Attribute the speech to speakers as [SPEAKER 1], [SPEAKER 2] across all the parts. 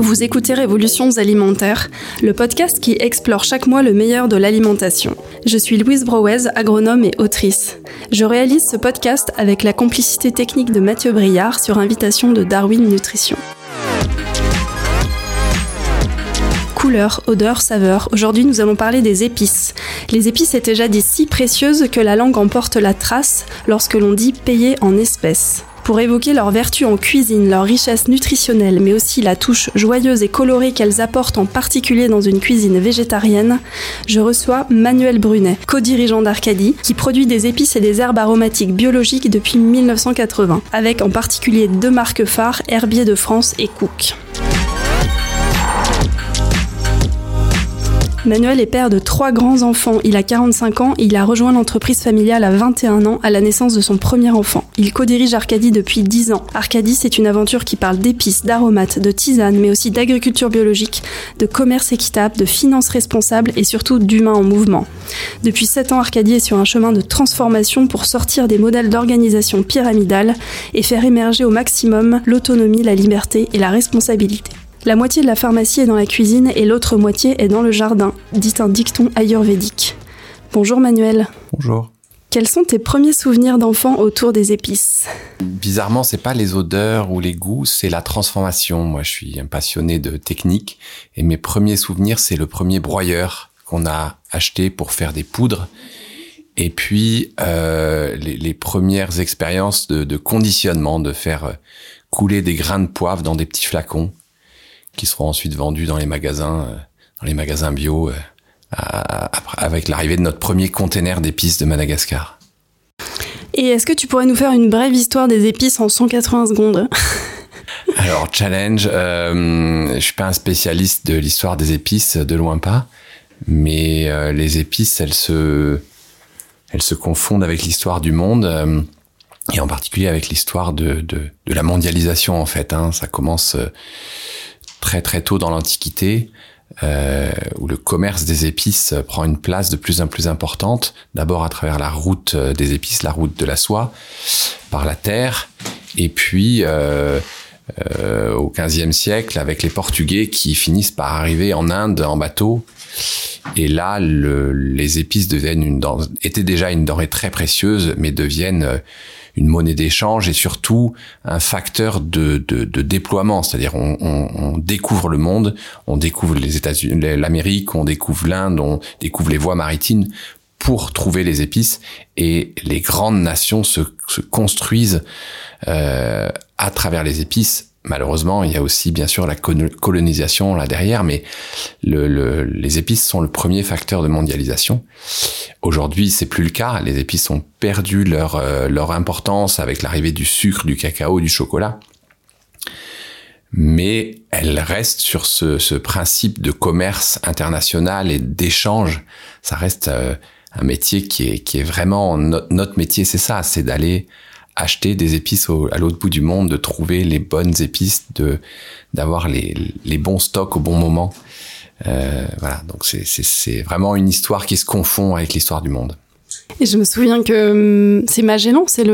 [SPEAKER 1] Vous écoutez Révolutions alimentaires, le podcast qui explore chaque mois le meilleur de l'alimentation. Je suis Louise Brouez, agronome et autrice. Je réalise ce podcast avec la complicité technique de Mathieu Briard sur invitation de Darwin Nutrition. Couleur, odeur, saveur. Aujourd'hui, nous allons parler des épices. Les épices étaient jadis si précieuses que la langue emporte la trace lorsque l'on dit payer en espèces. Pour évoquer leurs vertus en cuisine, leur richesse nutritionnelle, mais aussi la touche joyeuse et colorée qu'elles apportent en particulier dans une cuisine végétarienne, je reçois Manuel Brunet, co-dirigeant d'Arcadie, qui produit des épices et des herbes aromatiques biologiques depuis 1980, avec en particulier deux marques phares, Herbier de France et Cook. Manuel est père de trois grands-enfants. Il a 45 ans et il a rejoint l'entreprise familiale à 21 ans à la naissance de son premier enfant. Il co-dirige Arcadie depuis 10 ans. Arcadie, c'est une aventure qui parle d'épices, d'aromates, de tisanes, mais aussi d'agriculture biologique, de commerce équitable, de finances responsables et surtout d'humains en mouvement. Depuis 7 ans, Arcadie est sur un chemin de transformation pour sortir des modèles d'organisation pyramidale et faire émerger au maximum l'autonomie, la liberté et la responsabilité. La moitié de la pharmacie est dans la cuisine et l'autre moitié est dans le jardin, dit un dicton ayurvédique. Bonjour Manuel.
[SPEAKER 2] Bonjour.
[SPEAKER 1] Quels sont tes premiers souvenirs d'enfant autour des épices?
[SPEAKER 2] Bizarrement, c'est pas les odeurs ou les goûts, c'est la transformation. Moi, je suis un passionné de technique et mes premiers souvenirs, c'est le premier broyeur qu'on a acheté pour faire des poudres. Et puis euh, les, premières expériences de, de, conditionnement, de faire couler des grains de poivre dans des petits flacons qui seront ensuite vendus dans les magasins, euh, dans les magasins bio, euh, avec l'arrivée de notre premier container d'épices de Madagascar.
[SPEAKER 1] Et est-ce que tu pourrais nous faire une brève histoire des épices en 180 secondes?
[SPEAKER 2] Alors challenge, euh, je suis pas un spécialiste de l'histoire des épices, de loin pas, mais euh, les épices, elles se, elles se confondent avec l'histoire du monde et en particulier avec l'histoire de, de, de, la mondialisation en fait. Hein. Ça commence très très tôt dans l'Antiquité, euh, où le commerce des épices prend une place de plus en plus importante, d'abord à travers la route euh, des épices, la route de la soie, par la terre, et puis euh, au XVe siècle avec les Portugais qui finissent par arriver en Inde en bateau. Et là, le, les épices deviennent une étaient déjà une denrée très précieuse, mais deviennent une monnaie d'échange et surtout un facteur de, de, de déploiement. C'est-à-dire on, on, on, découvre le monde, on découvre les États-Unis, l'Amérique, on découvre l'Inde, on découvre les voies maritimes pour trouver les épices et les grandes nations se, se construisent euh, à travers les épices malheureusement, il y a aussi bien sûr la colonisation là derrière, mais le, les épices sont le premier facteur de mondialisation. Aujourd'hui, c'est plus le cas. Les épices ont perdu leur euh, leur importance avec l'arrivée du sucre, du cacao, du chocolat. Mais elles restent sur ce, ce principe de commerce international et d'échange. Ça reste euh, un métier qui est, qui est vraiment notre métier, c'est ça, c'est d'aller acheter des épices à l'autre bout du monde, de trouver les bonnes épices, de d'avoir les, les bons stocks au bon moment. Euh, voilà, donc c'est vraiment une histoire qui se confond avec l'histoire du monde.
[SPEAKER 1] Et je me souviens que hum, c'est Magellan, c'est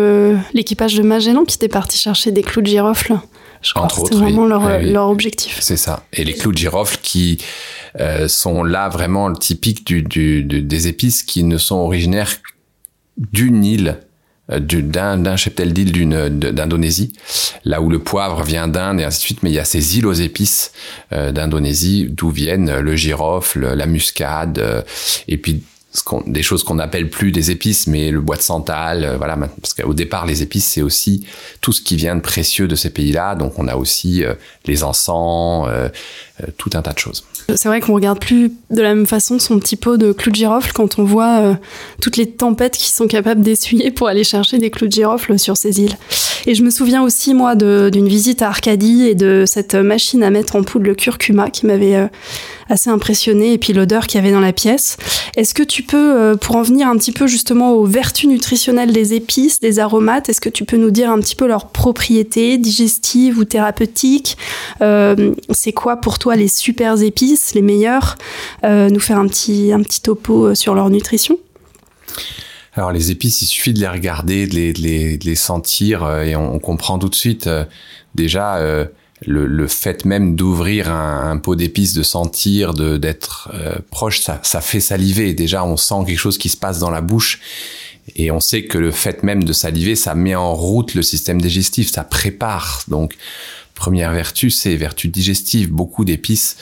[SPEAKER 1] l'équipage de Magellan qui était parti chercher des clous de girofle. Je crois Entre c'était vraiment leur, ah leur objectif.
[SPEAKER 2] C'est ça. Et les clous de girofle qui euh, sont là vraiment le typique du, du, des épices qui ne sont originaires d'une île d'un d'un cheptel d'île d'Indonésie, là où le poivre vient d'Inde et ainsi de suite, mais il y a ces îles aux épices euh, d'Indonésie d'où viennent le girofle, la muscade, euh, et puis des choses qu'on n'appelle plus des épices, mais le bois de santal, voilà, parce qu'au départ les épices c'est aussi tout ce qui vient de précieux de ces pays-là, donc on a aussi les encens, tout un tas de choses.
[SPEAKER 1] C'est vrai qu'on regarde plus de la même façon son petit pot de clous de girofle quand on voit euh, toutes les tempêtes qui sont capables d'essuyer pour aller chercher des clous de girofle sur ces îles. Et je me souviens aussi, moi, d'une visite à Arcadie et de cette machine à mettre en poudre le curcuma qui m'avait euh, assez impressionné et puis l'odeur qu'il y avait dans la pièce. Est-ce que tu peux, euh, pour en venir un petit peu justement aux vertus nutritionnelles des épices, des aromates, est-ce que tu peux nous dire un petit peu leurs propriétés digestives ou thérapeutiques? Euh, C'est quoi pour toi les super épices, les meilleures? Euh, Nous faire un petit, un petit topo sur leur nutrition.
[SPEAKER 2] Alors les épices, il suffit de les regarder, de les, de les, sentir et on, comprend tout de suite déjà le, le fait même d'ouvrir un, un, pot d'épices, de sentir, de d'être euh, proche, ça, ça fait saliver. Déjà, on sent quelque chose qui se passe dans la bouche. Et on sait que le fait même de saliver, ça met en route le système digestif, ça prépare. Donc, première vertu, c'est vertu digestive. Beaucoup d'épices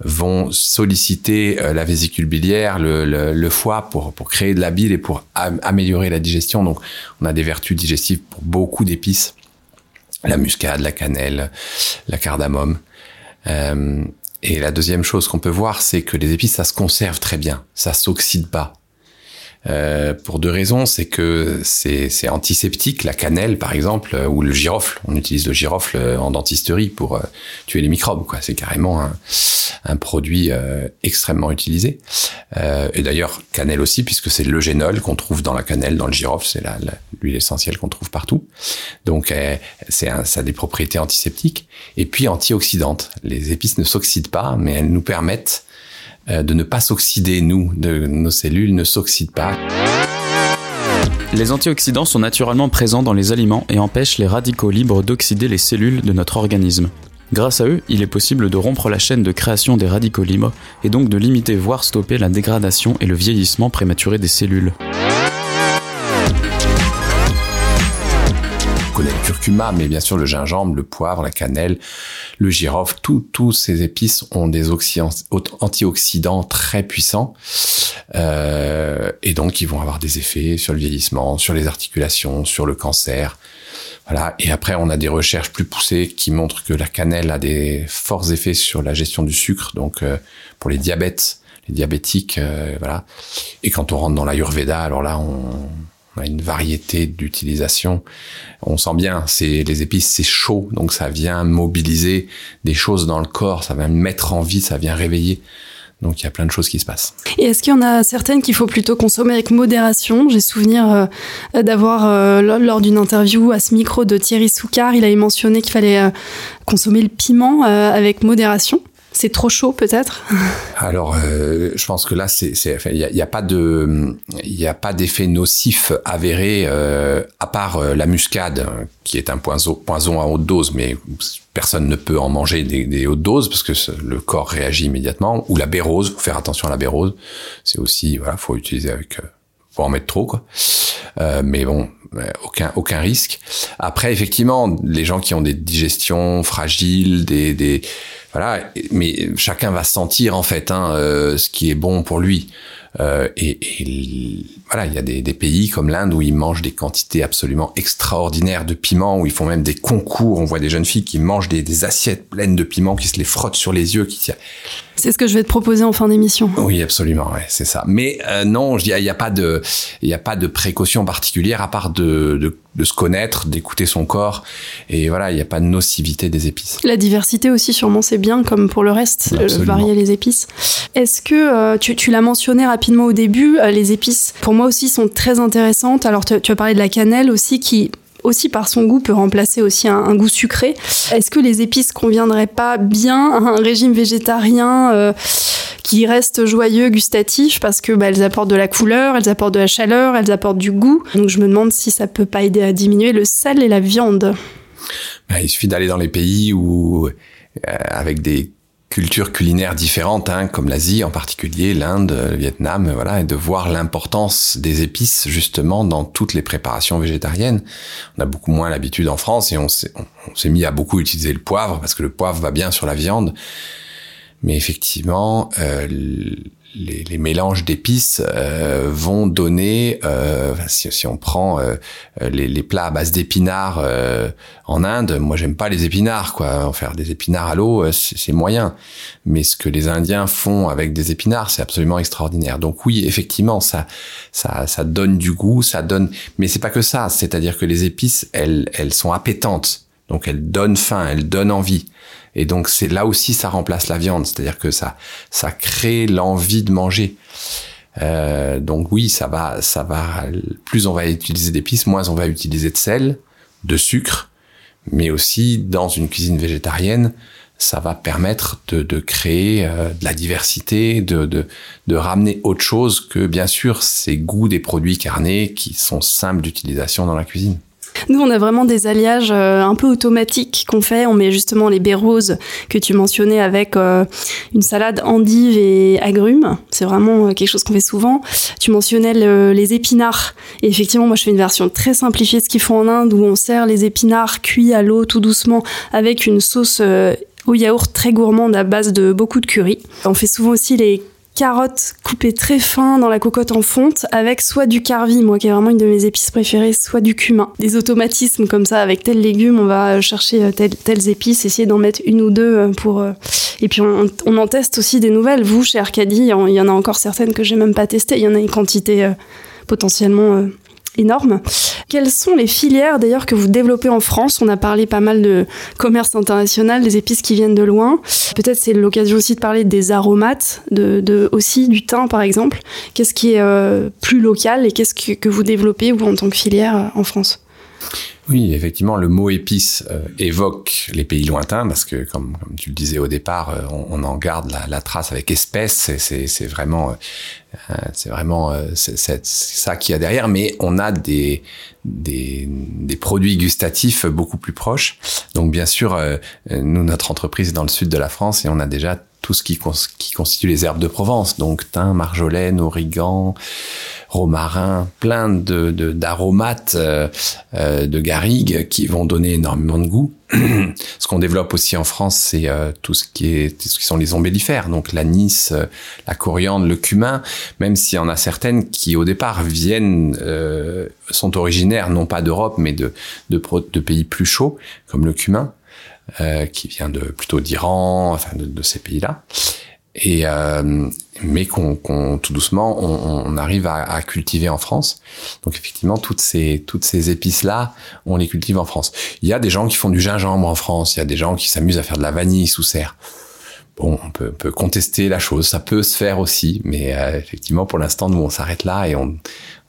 [SPEAKER 2] vont solliciter euh, la vésicule biliaire, le, le, le, foie pour, pour créer de la bile et pour améliorer la digestion. Donc, on a des vertus digestives pour beaucoup d'épices la muscade, la cannelle, la cardamome. Euh, et la deuxième chose qu'on peut voir, c'est que les épices, ça se conserve très bien, ça s'oxyde pas. Euh, pour deux raisons, c'est que c'est antiseptique, la cannelle par exemple, euh, ou le girofle. On utilise le girofle euh, en dentisterie pour tuer les microbes. C'est carrément un, un produit euh, extrêmement utilisé. et d'ailleurs, cannelle aussi, puisque c'est le génol qu'on trouve dans la cannelle, dans le girofle, c'est l'huile essentielle qu'on trouve partout. Donc, c'est ça a des propriétés antiseptiques et puis antioxydantes. Les épices ne s'oxydent pas, mais elles nous permettent de ne pas s'oxyder, nous, de, nos cellules ne s'oxydent pas.
[SPEAKER 3] Les antioxydants sont naturellement présents dans les aliments et empêchent les radicaux libres d'oxyder les cellules de notre organisme. Grâce à eux, il est possible de rompre la chaîne de création des radicaux libres et donc de limiter voire stopper la dégradation et le vieillissement prématuré des cellules.
[SPEAKER 2] Le curcuma, mais bien sûr le gingembre, le poivre, la cannelle, le girofle, tous ces épices ont des antioxydants très puissants euh, et donc ils vont avoir des effets sur le vieillissement, sur les articulations, sur le cancer. Voilà. Et après, on a des recherches plus poussées qui montrent que la cannelle a des forts effets sur la gestion du sucre, donc euh, pour les diabètes, les diabétiques, euh, voilà. Et quand on rentre dans l'ayurveda, alors là, on on a une variété d'utilisation. On sent bien, c'est les épices, c'est chaud, donc ça vient mobiliser des choses dans le corps, ça vient mettre en vie, ça vient réveiller. Donc il y a plein de choses qui se passent.
[SPEAKER 1] Et est-ce qu'il y en a certaines qu'il faut plutôt consommer avec modération? J'ai souvenir euh, d'avoir, euh, lors d'une interview à ce micro de Thierry Soucard, il avait mentionné qu'il fallait euh, consommer le piment avec modération. C'est trop chaud peut-être?
[SPEAKER 2] Alors, euh, je pense que là, il n'y a, y a, pas de, d'effet nocif avéré euh, à part euh, la muscade, qui est un poison, poison à haute dose, mais personne ne peut en manger des, des hautes doses parce que le corps réagit immédiatement. Ou la bérose, faut faire attention à la bérose. C'est aussi, voilà, faut utiliser avec, faut en mettre trop quoi. mais bon, aucun aucun risque. Après, effectivement, les gens qui ont des digestions fragiles, des, des voilà, mais chacun va sentir en fait hein, euh, ce qui est bon pour lui. Euh, et, et, voilà, il y a des, des pays comme l'Inde où ils mangent des quantités absolument extraordinaires de piments, où ils font même des concours. On voit des jeunes filles qui mangent des, des assiettes pleines de piments, qui se les frottent sur les yeux, qui
[SPEAKER 1] c'est ce que je vais te proposer en fin d'émission.
[SPEAKER 2] Oui, absolument, ouais, c'est ça. Mais euh, non, il n'y a, a, pas de, y a pas de précaution particulière à part de, de, de se connaître, d'écouter son corps, et voilà, il n'y a pas de nocivité des épices.
[SPEAKER 1] La diversité aussi, sûrement, c'est bien, comme pour le reste, euh, varier les épices. Est-ce que euh, tu, tu l'as mentionné rapidement au début, euh, les épices, pour moi aussi, sont très intéressantes. Alors, tu, as parlé de la cannelle aussi, qui aussi par son goût peut remplacer aussi un, un goût sucré. Est-ce que les épices conviendraient pas bien à un régime végétarien euh, qui reste joyeux, gustatif, parce que bah, elles apportent de la couleur, elles apportent de la chaleur, elles apportent du goût. Donc je me demande si ça peut pas aider à diminuer le sel et la viande.
[SPEAKER 2] Bah, il suffit d'aller dans les pays où euh, avec des cultures culinaires différentes, hein, comme l'Asie en particulier, l'Inde, le Vietnam, voilà, et de voir l'importance des épices justement dans toutes les préparations végétariennes. On a beaucoup moins l'habitude en France et on s'est, mis à beaucoup utiliser le poivre parce que le poivre va bien sur la viande. Mais effectivement, euh, les, les, mélanges d'épices euh, vont donner, euh, si, si, on prend euh, les, les, plats à base d'épinards euh, en Inde, moi j'aime pas les épinards, quoi. En faire des épinards à l'eau, euh, c'est moyen. Mais ce que les Indiens font avec des épinards, c'est absolument extraordinaire. Donc oui, effectivement, ça, ça, ça donne du goût, ça donne. Mais c'est pas que ça. C'est-à-dire que les épices, elles, elles sont appétantes. Donc elles donnent faim, elles donnent envie. Et donc c'est là aussi ça remplace la viande, c'est-à-dire que ça ça crée l'envie de manger. Euh, donc oui, ça va ça va plus on va utiliser d'épices, moins on va utiliser de sel, de sucre, mais aussi dans une cuisine végétarienne, ça va permettre de, de créer euh, de la diversité, de, de, de ramener autre chose que bien sûr ces goûts des produits carnés qui sont simples d'utilisation dans la cuisine.
[SPEAKER 1] Nous, on a vraiment des alliages euh, un peu automatiques qu'on fait. On met justement les baies roses que tu mentionnais avec euh, une salade endive et agrumes. C'est vraiment euh, quelque chose qu'on fait souvent. Tu mentionnais les épinards. Et effectivement, moi, je fais une version très simplifiée de ce qu'ils font en Inde où on sert les épinards cuits à l'eau tout doucement avec une sauce au yaourt très gourmande à base de beaucoup de curry. On fait souvent aussi les carottes coupées très fin dans la cocotte en fonte avec soit du carvi, moi qui est vraiment une de mes épices préférées, soit du cumin. Des automatismes comme ça avec tel légume, on va chercher euh, telles, épices, essayer d'en mettre une ou deux euh, pour. Euh, et puis on, en teste aussi des nouvelles. Vous, chez Arcadie, il y en a encore certaines que j'ai même pas testées. Il y en a une quantité potentiellement énorme. Quelles sont les filières d'ailleurs que vous développez en France? On a parlé pas mal de commerce international, des épices qui viennent de loin. Peut-être c'est l'occasion aussi de parler des aromates, de, aussi du thym par exemple. Qu'est-ce qui est euh, plus local et qu'est-ce que, que, vous développez vous en tant que filière euh, en France?
[SPEAKER 2] Oui, effectivement, le mot épice euh, évoque les pays lointains parce que, comme, comme tu le disais au départ, euh, on, on, en garde la, la, trace avec espèce. C'est vraiment, euh, c'est vraiment c'est ça qu'il y a derrière. Mais on a des, des, des, produits gustatifs beaucoup plus proches. Donc, bien sûr, nous, notre entreprise est dans le sud de la France et on a déjà tout ce qui, qui constitue les herbes de Provence, donc thym, marjolaine, origan, romarin, plein de d'aromates euh, euh, de garrigue qui vont donner énormément de goût. ce qu'on développe aussi en France, c'est euh, tout ce qui est ce qui sont les ombellifères, donc l'anis, la coriandre, le cumin, même s'il y en a certaines qui au départ viennent sont originaires non pas d'Europe mais de, de de pays plus chauds comme le cumin. Qui vient de plutôt d'Iran, enfin de, de ces pays-là et euh, mais qu'on tout doucement on, on arrive à, à, cultiver en France. Donc effectivement toutes ces toutes ces épices là, on les cultive en France. Il y a des gens qui font du gingembre en France, il y a des gens qui s'amusent à faire de la vanille sous serre. Bon, on peut, peut, contester la chose, ça peut se faire aussi, mais euh, effectivement pour l'instant nous on s'arrête là et on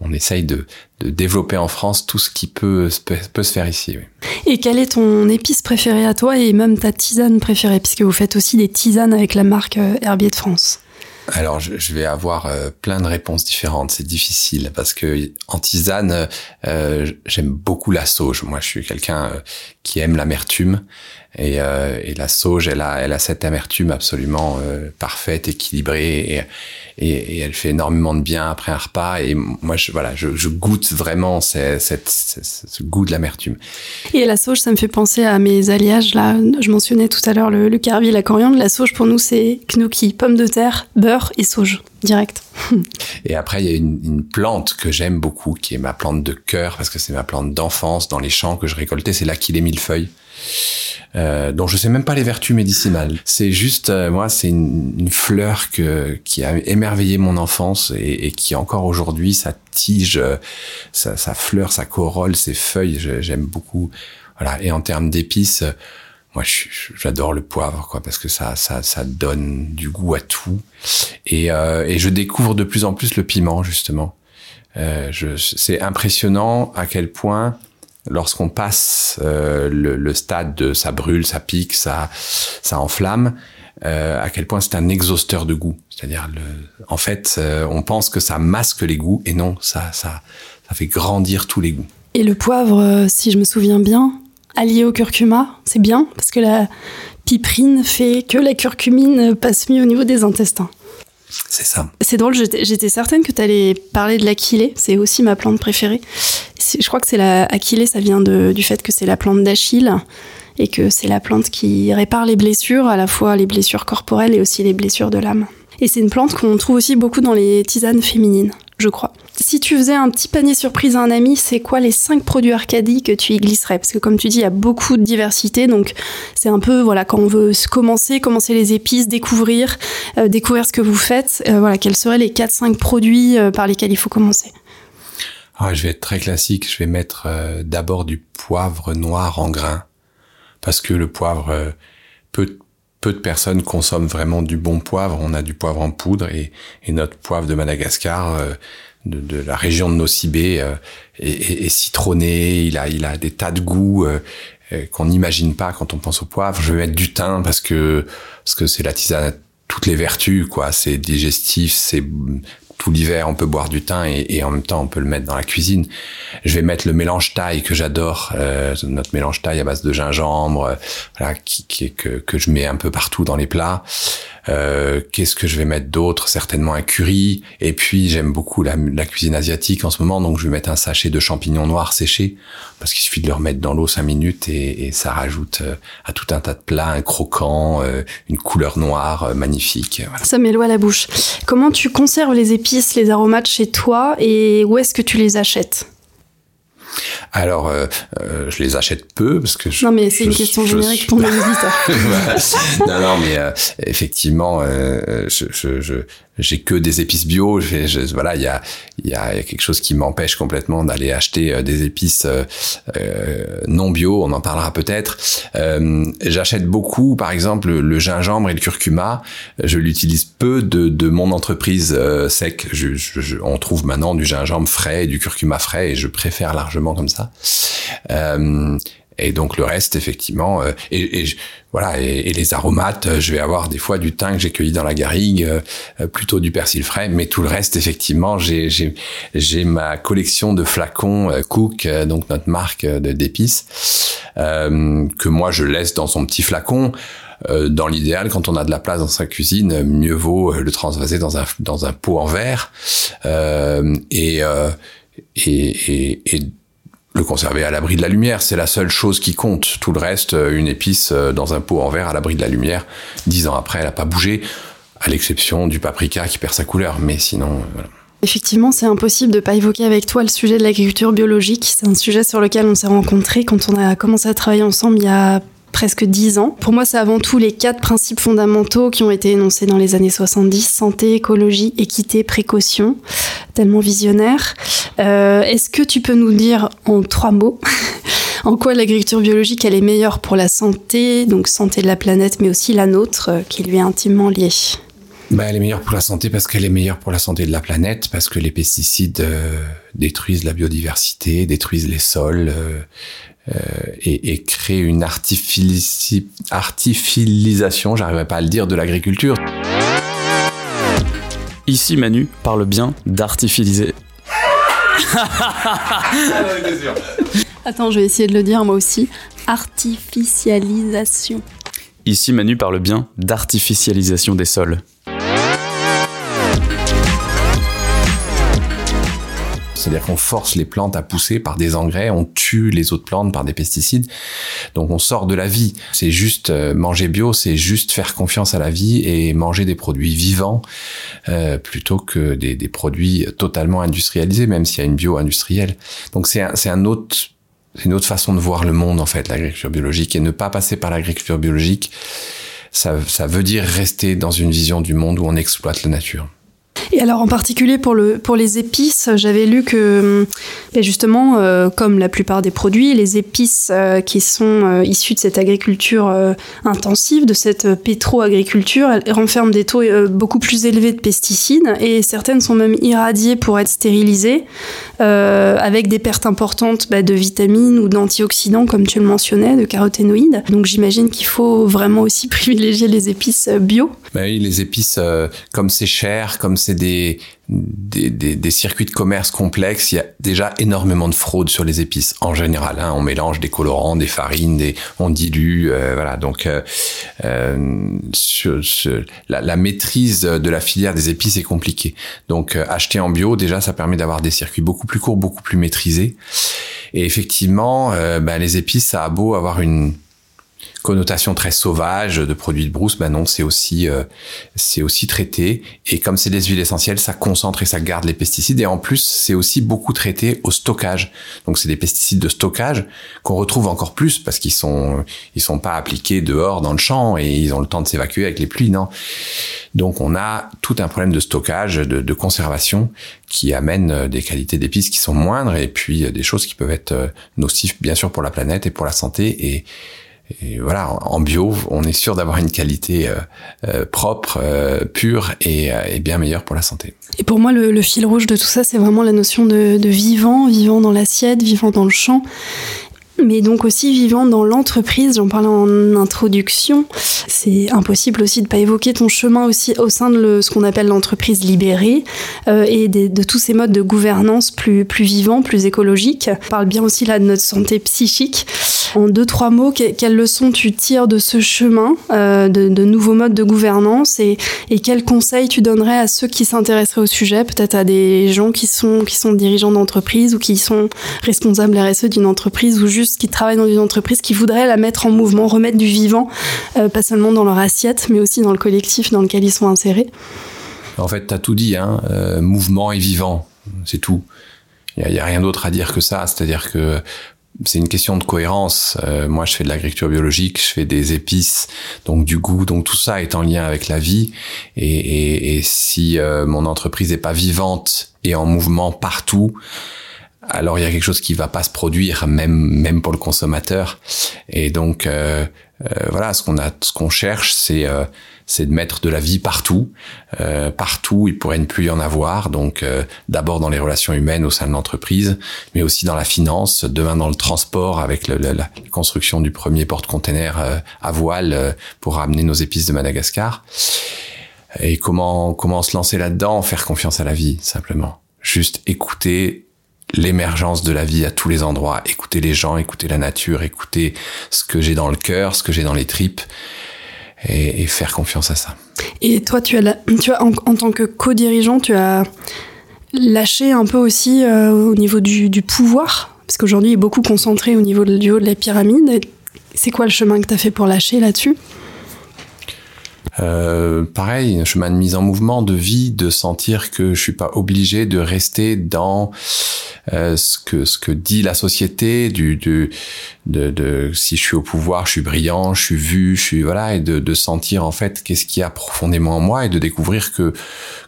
[SPEAKER 2] on essaye de, de, développer en France tout ce qui peut, peut, se faire ici. Oui.
[SPEAKER 1] Et quelle est ton épice préférée à toi et même ta tisane préférée, puisque vous faites aussi des tisanes avec la marque euh, Herbier de France?
[SPEAKER 2] Alors, je, vais avoir euh, plein de réponses différentes. C'est difficile parce que en tisane, euh, j'aime beaucoup la sauge. Moi, je suis quelqu'un qui aime l'amertume et, euh, la sauge, elle a, elle a cette amertume absolument euh, parfaite, équilibrée, et, elle fait énormément de bien après un repas. Et moi, je, voilà, je, goûte vraiment ce goût de l'amertume.
[SPEAKER 1] Et la sauge, ça me fait penser à mes alliages. Là, je mentionnais tout à l'heure le, le carvi, la coriandre. La sauge, pour nous, c'est gnocchi, pommes de terre, beurre et sauge direct.
[SPEAKER 2] et après, il y a une, plante que j'aime beaucoup, qui est ma plante de cœur, parce que c'est ma plante d'enfance dans les champs que je récoltais, c'est l'aquilée millefeuille euh, dont je sais même pas les vertus médicinales. C'est juste, euh, moi, c'est une, fleur qui a émerveillé mon enfance et, qui encore aujourd'hui, sa tige, euh, sa, sa, fleur, sa corolle, ses feuilles, j'aime beaucoup. Voilà. Et en termes d'épices, moi, j'adore le poivre, quoi, parce que ça, ça, ça donne du goût à tout. Et, euh, je découvre de plus en plus le piment, justement. Euh, c'est impressionnant à quel point lorsqu'on passe euh, le, le, stade de ça brûle, ça pique, ça, ça enflamme, à quel point c'est un exhausteur de goût. C'est-à-dire, en fait, on pense que ça masque les goûts, et non, ça, ça, ça fait grandir tous les goûts.
[SPEAKER 1] Et le poivre, si je me souviens bien, allié au curcuma, c'est bien, parce que la piperine fait que la curcumine passe mieux au niveau des intestins.
[SPEAKER 2] C'est ça.
[SPEAKER 1] C'est drôle, j'étais certaine que tu allais parler de l'aquilée, c'est aussi ma plante préférée. Je crois que c'est la aquilée, ça vient de, du fait que c'est la plante d'Achille et que c'est la plante qui répare les blessures, à la fois les blessures corporelles et aussi les blessures de l'âme. Et c'est une plante qu'on trouve aussi beaucoup dans les tisanes féminines, je crois. Si tu faisais un petit panier surprise à un ami, c'est quoi les 5 produits Arcadie que tu y glisserais? Parce que comme tu dis, il y a beaucoup de diversité, donc c'est un peu, voilà, quand on veut commencer, commencer les épices, découvrir, euh, découvrir ce que vous faites, euh, voilà, quels seraient les 4-5 produits euh, par lesquels il faut commencer?
[SPEAKER 2] Ah, Je vais être très classique, je vais mettre d'abord du poivre noir en grains, parce que le poivre, euh, peu, de personnes consomment vraiment du bon poivre, on a du poivre en poudre, et, notre poivre de Madagascar de, de, la région de Nocibé euh, est, citronné, il a, a des tas de goûts euh, euh qu'on n'imagine pas quand on pense au poivre. Je vais mettre du thym parce que parce que c'est la tisane toutes les vertus, quoi. C'est digestif, c'est tout l'hiver, on peut boire du thym et, en même temps, on peut le mettre dans la cuisine. Je vais mettre le mélange taille que j'adore, euh, notre mélange taille à base de gingembre, euh, voilà, qui, qui, que, que je mets un peu partout dans les plats. Euh, Qu'est-ce que je vais mettre d'autre? Certainement un curry. Et puis j'aime beaucoup la, cuisine asiatique en ce moment, donc je vais mettre un sachet de champignons noirs séchés parce qu'il suffit de le remettre dans l'eau cinq minutes et, ça rajoute euh, à tout un tas de plats un croquant, euh, une couleur noire magnifique.
[SPEAKER 1] Ça met à la bouche. Comment tu conserves les épices, les aromates chez toi et où est-ce que tu les achètes?
[SPEAKER 2] Alors, euh, euh, je les achète peu parce que je,
[SPEAKER 1] non mais c'est une question générique pour nos
[SPEAKER 2] auditeurs. non non mais euh, effectivement, euh, je, je, je j'ai que des épices bio. Voilà, il y a, il y a quelque chose qui m'empêche complètement d'aller acheter euh, des épices euh, non bio. On en parlera peut-être. Euh, J'achète beaucoup, par exemple, le gingembre et le curcuma. Je l'utilise peu de, de mon entreprise euh, sec. Je, je, on trouve maintenant du gingembre frais, du curcuma frais, et je préfère largement comme ça. Euh, et donc le reste effectivement euh, et, et, voilà et, et, les aromates euh, je vais avoir des fois du thym que j'ai cueilli dans la garrigue euh, plutôt du persil frais mais tout le reste effectivement j'ai j'ai j'ai ma collection de flacons Cook donc notre marque d'épices que moi je laisse dans son petit flacon. Dans l'idéal, quand on a de la place dans sa cuisine, mieux vaut le transvaser dans un dans un pot en verre euh, et, euh, et, et, et le conserver à l'abri de la lumière, c'est la seule chose qui compte. Tout le reste, euh, une épice euh, dans un pot en verre à l'abri de la lumière, dix ans après, elle n'a pas bougé, à l'exception du paprika qui perd sa couleur. Mais sinon, euh.
[SPEAKER 1] Effectivement, c'est impossible de ne pas évoquer avec toi le sujet de l'agriculture biologique. C'est un sujet sur lequel on s'est rencontrés quand on a commencé à travailler ensemble il y a presque dix ans. Pour moi, c'est avant tout les quatre principes fondamentaux qui ont été énoncés dans les années 70 santé, écologie, équité, précaution. Tellement visionnaire. Euh, Est-ce que tu peux nous dire en trois mots en quoi l'agriculture biologique elle est meilleure pour la santé, donc santé de la planète, mais aussi la nôtre, qui lui est intimement liée?
[SPEAKER 2] Bah, elle est meilleure pour la santé parce qu'elle est meilleure pour la santé de la planète, parce que les pesticides euh, détruisent la biodiversité, détruisent les sols euh, euh, et, et, créent une artifici artificialisation, j'arriverai pas à le dire, de l'agriculture.
[SPEAKER 3] Ici, Manu parle bien d'artificialiser.
[SPEAKER 1] Attends, je vais essayer de le dire moi aussi. Artificialisation.
[SPEAKER 3] Ici, Manu parle bien d'artificialisation des sols.
[SPEAKER 2] C'est-à-dire qu'on force les plantes à pousser par des engrais, on tue les autres plantes par des pesticides. Donc on sort de la vie. C'est juste euh, manger bio, c'est juste faire confiance à la vie et manger des produits vivants euh, plutôt que des, des, produits totalement industrialisés, même s'il y a une bio industrielle. Donc c'est un, un autre c'est une autre façon de voir le monde en fait, l'agriculture biologique et ne pas passer par l'agriculture biologique. Ça, ça veut dire rester dans une vision du monde où on exploite la nature.
[SPEAKER 1] Et alors en particulier pour, le, pour les épices, j'avais lu que ben justement, euh, comme la plupart des produits, les épices euh, qui sont euh, issues de cette agriculture euh, intensive, de cette pétro-agriculture, elles renferment des taux beaucoup plus élevés de pesticides et certaines sont même irradiées pour être stérilisées, avec des pertes importantes ben, de vitamines ou d'antioxydants, comme tu le mentionnais, de caroténoïdes. Donc j'imagine qu'il faut vraiment aussi privilégier les épices bio.
[SPEAKER 2] Ben oui, les épices, comme c'est cher, comme c'est des, des, circuits de commerce complexes, il y a déjà énormément de fraude sur les épices en général. Hein. On mélange des colorants, des farines, des, on dilue, euh, voilà. Donc, euh, euh, sur, la, maîtrise de la filière des épices est compliquée. Donc, acheter en bio, déjà, ça permet d'avoir des circuits beaucoup plus courts, beaucoup plus maîtrisés. Et effectivement, ben, les épices, ça a beau avoir une connotation très sauvage de produits de brousse, ben non, c'est aussi euh, c'est aussi traité et comme c'est des huiles essentielles, ça concentre et ça garde les pesticides et en plus c'est aussi beaucoup traité au stockage. Donc c'est des pesticides de stockage qu'on retrouve encore plus parce qu'ils sont ils sont pas appliqués dehors dans le champ et ils ont le temps de s'évacuer avec les pluies, non. Donc on a tout un problème de stockage, de, de conservation qui amène des qualités d'épices qui sont moindres et puis des choses qui peuvent être nocives bien sûr pour la planète et pour la santé et et voilà, en bio, on est sûr d'avoir une qualité euh, euh, propre, euh, pure et, euh, et, bien meilleure pour la santé.
[SPEAKER 1] Et pour moi, le, le fil rouge de tout ça, c'est vraiment la notion de, de, vivant, vivant dans l'assiette, vivant dans le champ. mais donc aussi vivant dans l'entreprise. J'en parlais en introduction. C'est impossible aussi de pas évoquer ton chemin aussi au sein de ce qu'on appelle l'entreprise libérée euh, et de tous ces modes de gouvernance plus plus vivants, plus écologiques. On parle bien aussi là de notre santé psychique. En deux trois mots, quelles leçons tu tires de ce chemin euh, de, de, nouveaux modes de gouvernance et, et quels conseils tu donnerais à ceux qui s'intéresseraient au sujet, peut-être à des gens qui sont qui sont dirigeants d'entreprise ou qui sont responsables RSE d'une entreprise ou juste qui travaillent dans une entreprise qui voudraient la mettre en mouvement, remettre du vivant, euh, pas seulement dans leur assiette, mais aussi dans le collectif dans lequel ils sont insérés?
[SPEAKER 2] En fait, tu as tout dit, hein, euh, mouvement et vivant, c'est tout. Il n'y a, a, rien d'autre à dire que ça. C'est-à-dire que c'est une question de cohérence. Euh, moi, je fais de l'agriculture biologique, je fais des épices, donc du goût, donc tout ça est en lien avec la vie. Et, et, et si euh, mon entreprise n'est pas vivante et en mouvement partout, alors il y a quelque chose qui va pas se produire, même même pour le consommateur. Et donc euh, euh, voilà, ce qu'on a, ce qu'on cherche, c'est euh, c'est de mettre de la vie partout, euh, partout. Il pourrait ne plus y en avoir. Donc euh, d'abord dans les relations humaines au sein de l'entreprise, mais aussi dans la finance. Demain dans le transport avec le, la construction du premier porte-container euh, à voile pour ramener nos épices de Madagascar. Et comment comment se lancer là-dedans? Faire confiance à la vie simplement. Juste écouter l'émergence de la vie à tous les endroits, écouter les gens, écouter la nature, écouter ce que j'ai dans le cœur, ce que j'ai dans les tripes, et, faire confiance à ça.
[SPEAKER 1] Et toi, tu as, tu as en, tant que co-dirigeant, tu as lâché un peu aussi euh, au niveau du, du pouvoir, parce qu'aujourd'hui, il est beaucoup concentré au niveau du haut de la pyramide. C'est quoi le chemin que tu as fait pour lâcher là-dessus?
[SPEAKER 2] Euh, pareil, un chemin de mise en mouvement, de vie, de sentir que je suis pas obligé de rester dans euh, ce que ce que dit la société, de, si je suis au pouvoir, je suis brillant, je suis vu, je suis voilà, et de, de sentir en fait qu'est-ce qu'il y a profondément en moi et de découvrir que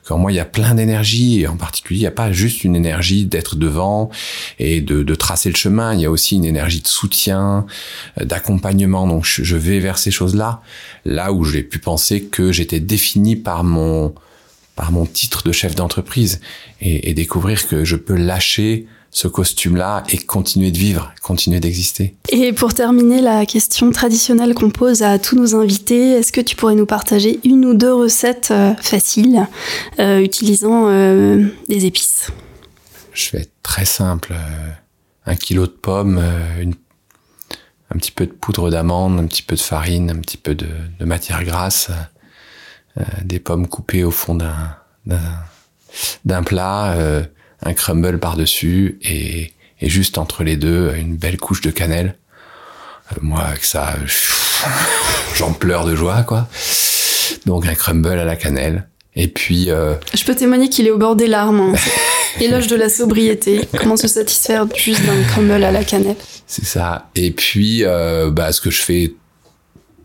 [SPEAKER 2] qu'en moi il y a plein d'énergie et en particulier il n'y a pas juste une énergie d'être devant et de, de, tracer le chemin, il y a aussi une énergie de soutien, d'accompagnement. Donc je, vais vers ces choses-là, là où j'ai pu penser que j'étais défini par mon par mon titre de chef d'entreprise et, et, découvrir que je peux lâcher ce costume-là et continuer de vivre, continuer d'exister.
[SPEAKER 1] Et pour terminer, la question traditionnelle qu'on pose à tous nos invités, est-ce que tu pourrais nous partager une ou deux recettes euh, faciles euh, utilisant euh, des épices?
[SPEAKER 2] Je vais être très simple. Un kilo de pommes, une, un petit peu de poudre d'amande, un petit peu de farine, un petit peu de, de matière grasse, des pommes coupées au fond d'un d'un plat, euh, un crumble par-dessus et, et, juste entre les deux, une belle couche de cannelle. Euh, moi, avec ça, j'en pleure de joie, quoi. Donc un crumble à la cannelle. Et puis... Euh...
[SPEAKER 1] Je peux témoigner qu'il est au bord des larmes. Hein. Éloge de la sobriété. Comment se satisfaire juste d'un crumble à la cannelle?
[SPEAKER 2] C'est ça. Et puis, euh, bah, ce que je fais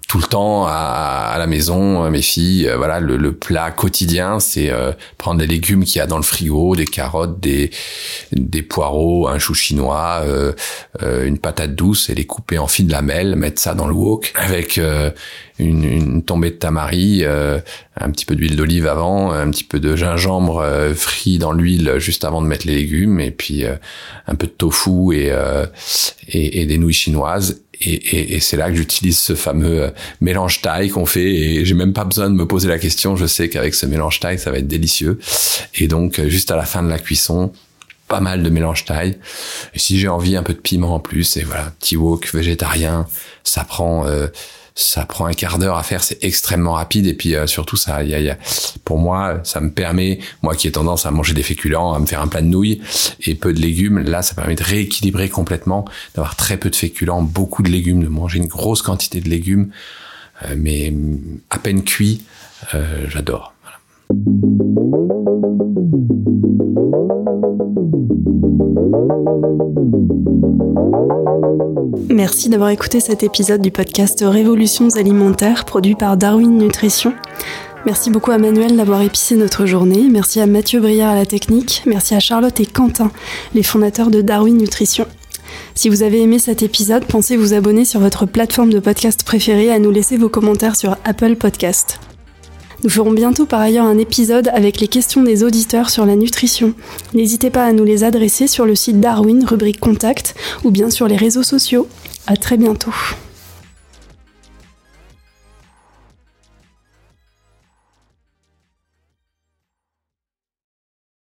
[SPEAKER 2] tout le temps à, à, la maison, mes filles, euh, voilà, le, le plat quotidien, c'est euh, prendre les légumes qu'il y a dans le frigo, des carottes, des des poireaux, un chou chinois, euh, euh une patate douce et les couper en fines lamelles, mettre ça dans le wok avec euh, une, une, tombée de tamari, un petit peu d'huile d'olive avant, un petit peu de gingembre frit dans l'huile juste avant de mettre les légumes et puis un peu de tofu et, et, et des nouilles chinoises et, et, et c'est là que j'utilise ce fameux euh, mélange taille qu'on fait et j'ai même pas besoin de me poser la question. Je sais qu'avec ce mélange taille, ça va être délicieux. Et donc, euh, juste à la fin de la cuisson, pas mal de mélange taille. Et si j'ai envie, un peu de piment en plus. Et voilà, petit wok végétarien. Ça prend euh, ça prend un quart d'heure à faire, c'est extrêmement rapide et puis euh, surtout ça, y a, y a, pour moi, ça me permet, moi qui ai tendance à manger des féculents, à me faire un plat de nouilles et peu de légumes, là ça permet de rééquilibrer complètement, d'avoir très peu de féculents, beaucoup de légumes, de manger une grosse quantité de légumes, euh, mais à peine cuit, euh, j'adore.
[SPEAKER 1] Merci d'avoir écouté cet épisode du podcast Révolutions alimentaires produit par Darwin Nutrition. Merci beaucoup à Manuel d'avoir épicé notre journée. Merci à Mathieu Briard à la technique. Merci à Charlotte et Quentin, les fondateurs de Darwin Nutrition. Si vous avez aimé cet épisode, pensez vous abonner sur votre plateforme de podcast préférée, à nous laisser vos commentaires sur Apple Podcast. Nous ferons bientôt par ailleurs un épisode avec les questions des auditeurs sur la nutrition. N'hésitez pas à nous les adresser sur le site Darwin, rubrique Contact, ou bien sur les réseaux sociaux. À très bientôt.